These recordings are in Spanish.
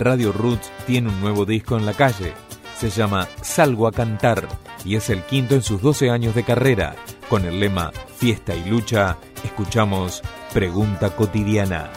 Radio Roots tiene un nuevo disco en la calle. Se llama Salgo a Cantar y es el quinto en sus 12 años de carrera. Con el lema Fiesta y Lucha, escuchamos Pregunta Cotidiana.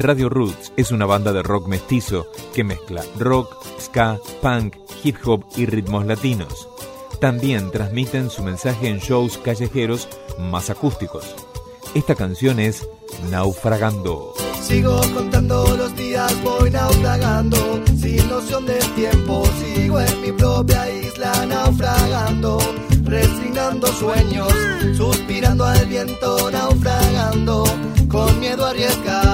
Radio Roots es una banda de rock mestizo que mezcla rock, ska, punk, hip hop y ritmos latinos. También transmiten su mensaje en shows callejeros más acústicos. Esta canción es Naufragando. Sigo contando los días, voy naufragando, sin noción del tiempo, sigo en mi propia isla naufragando, resignando sueños, suspirando al viento, naufragando, con miedo a arriesgar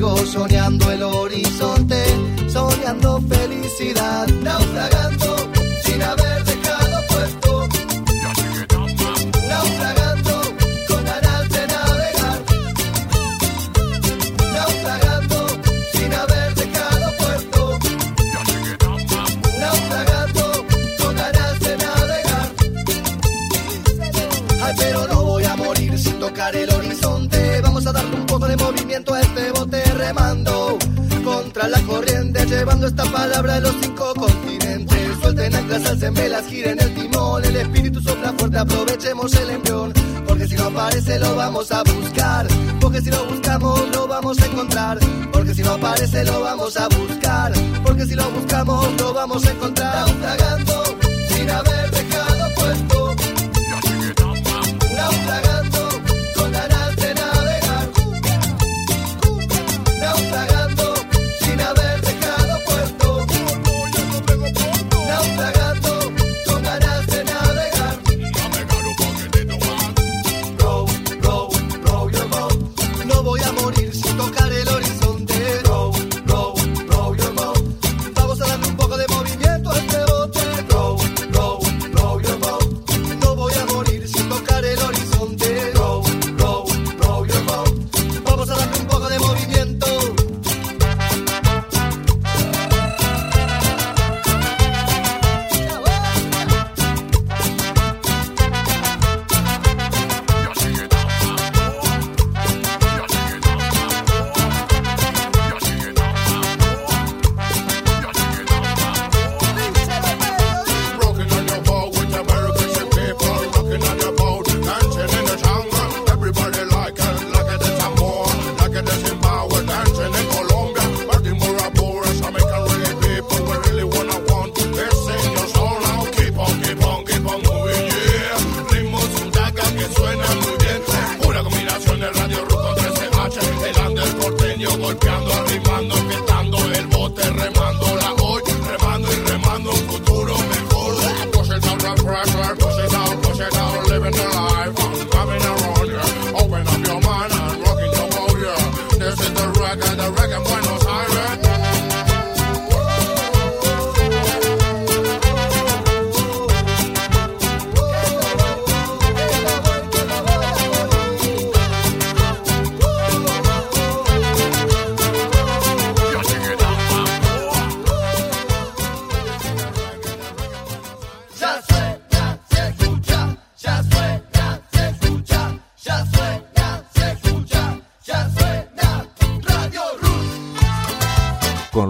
Soñando el horizonte, soñando felicidad, naufragando llevando esta palabra a los cinco continentes. Suelten anclas, alcen velas, giren el timón. El espíritu sopla fuerte, aprovechemos el embrión. Porque si no aparece, lo vamos a buscar. Porque si lo buscamos, lo vamos a encontrar. Porque si no aparece, lo vamos a buscar. Porque si lo buscamos, lo vamos a encontrar.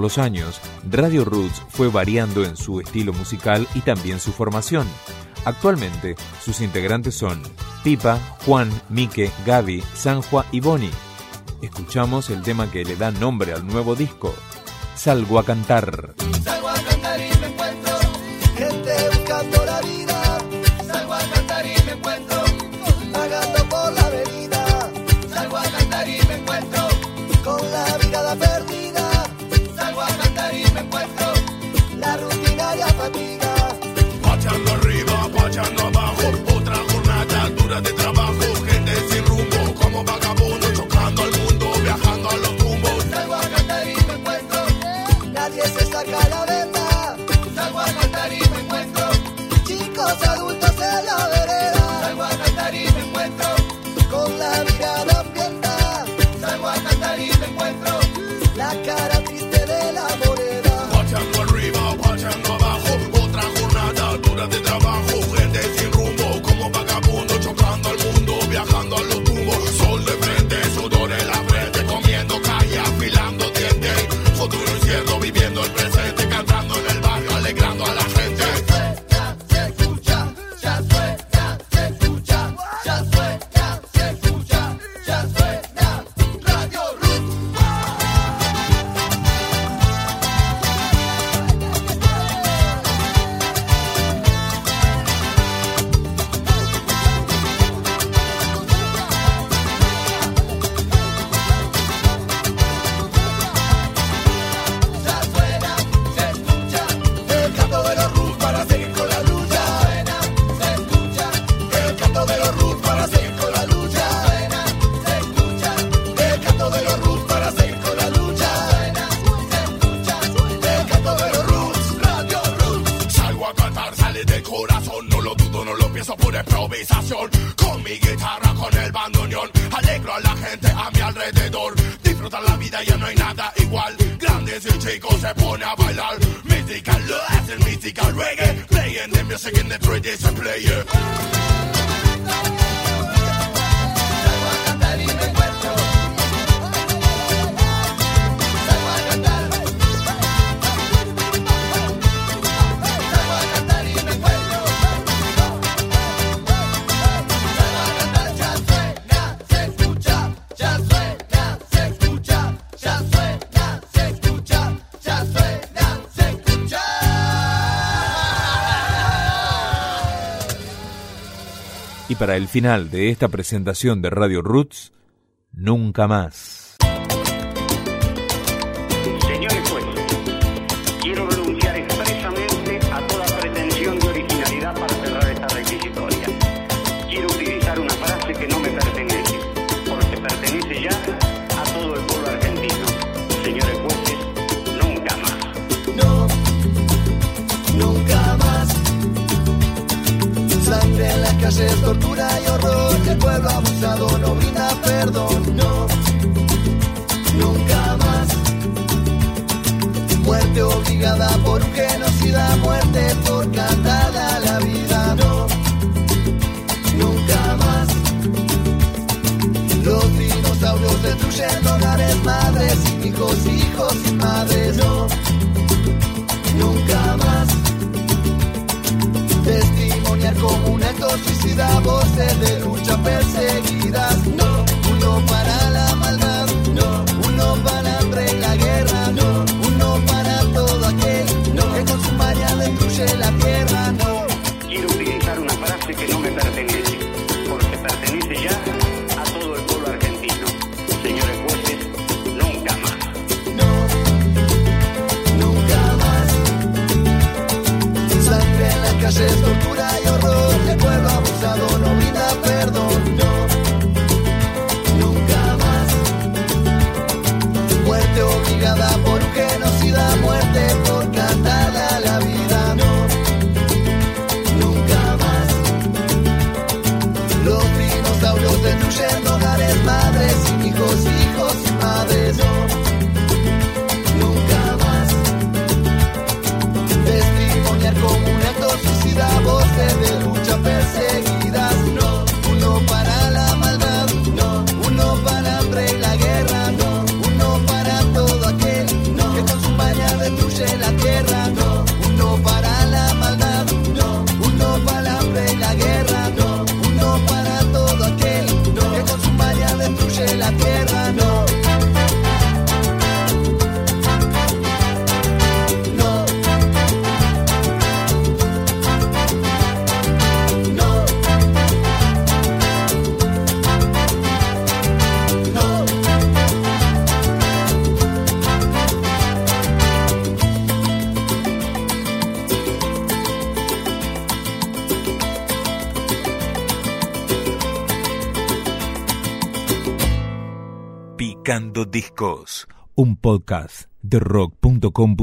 Los años, Radio Roots fue variando en su estilo musical y también su formación. Actualmente, sus integrantes son Pipa, Juan, Mike, Gaby, Sanjua y Boni. Escuchamos el tema que le da nombre al nuevo disco, Salgo a cantar. fatiga. Pateando arriba, pateando Con mi guitarra, con el bandoneón, alegro a la gente a mi alrededor. Disfrutar la vida, ya no hay nada igual. Grandes y chicos se ponen a bailar. Mystical lo mystical reggae. Playing the music in the 3 days player. para el final de esta presentación de Radio Roots, Nunca más. prácticas es tortura y horror. El pueblo abusado no brinda perdón, no, nunca más. Muerte obligada por un genocida, muerte por cantada la vida, no, nunca más. Los dinosaurios destruyen hogares, madres y hijos y Picando Discos, un podcast de rock.com.ar.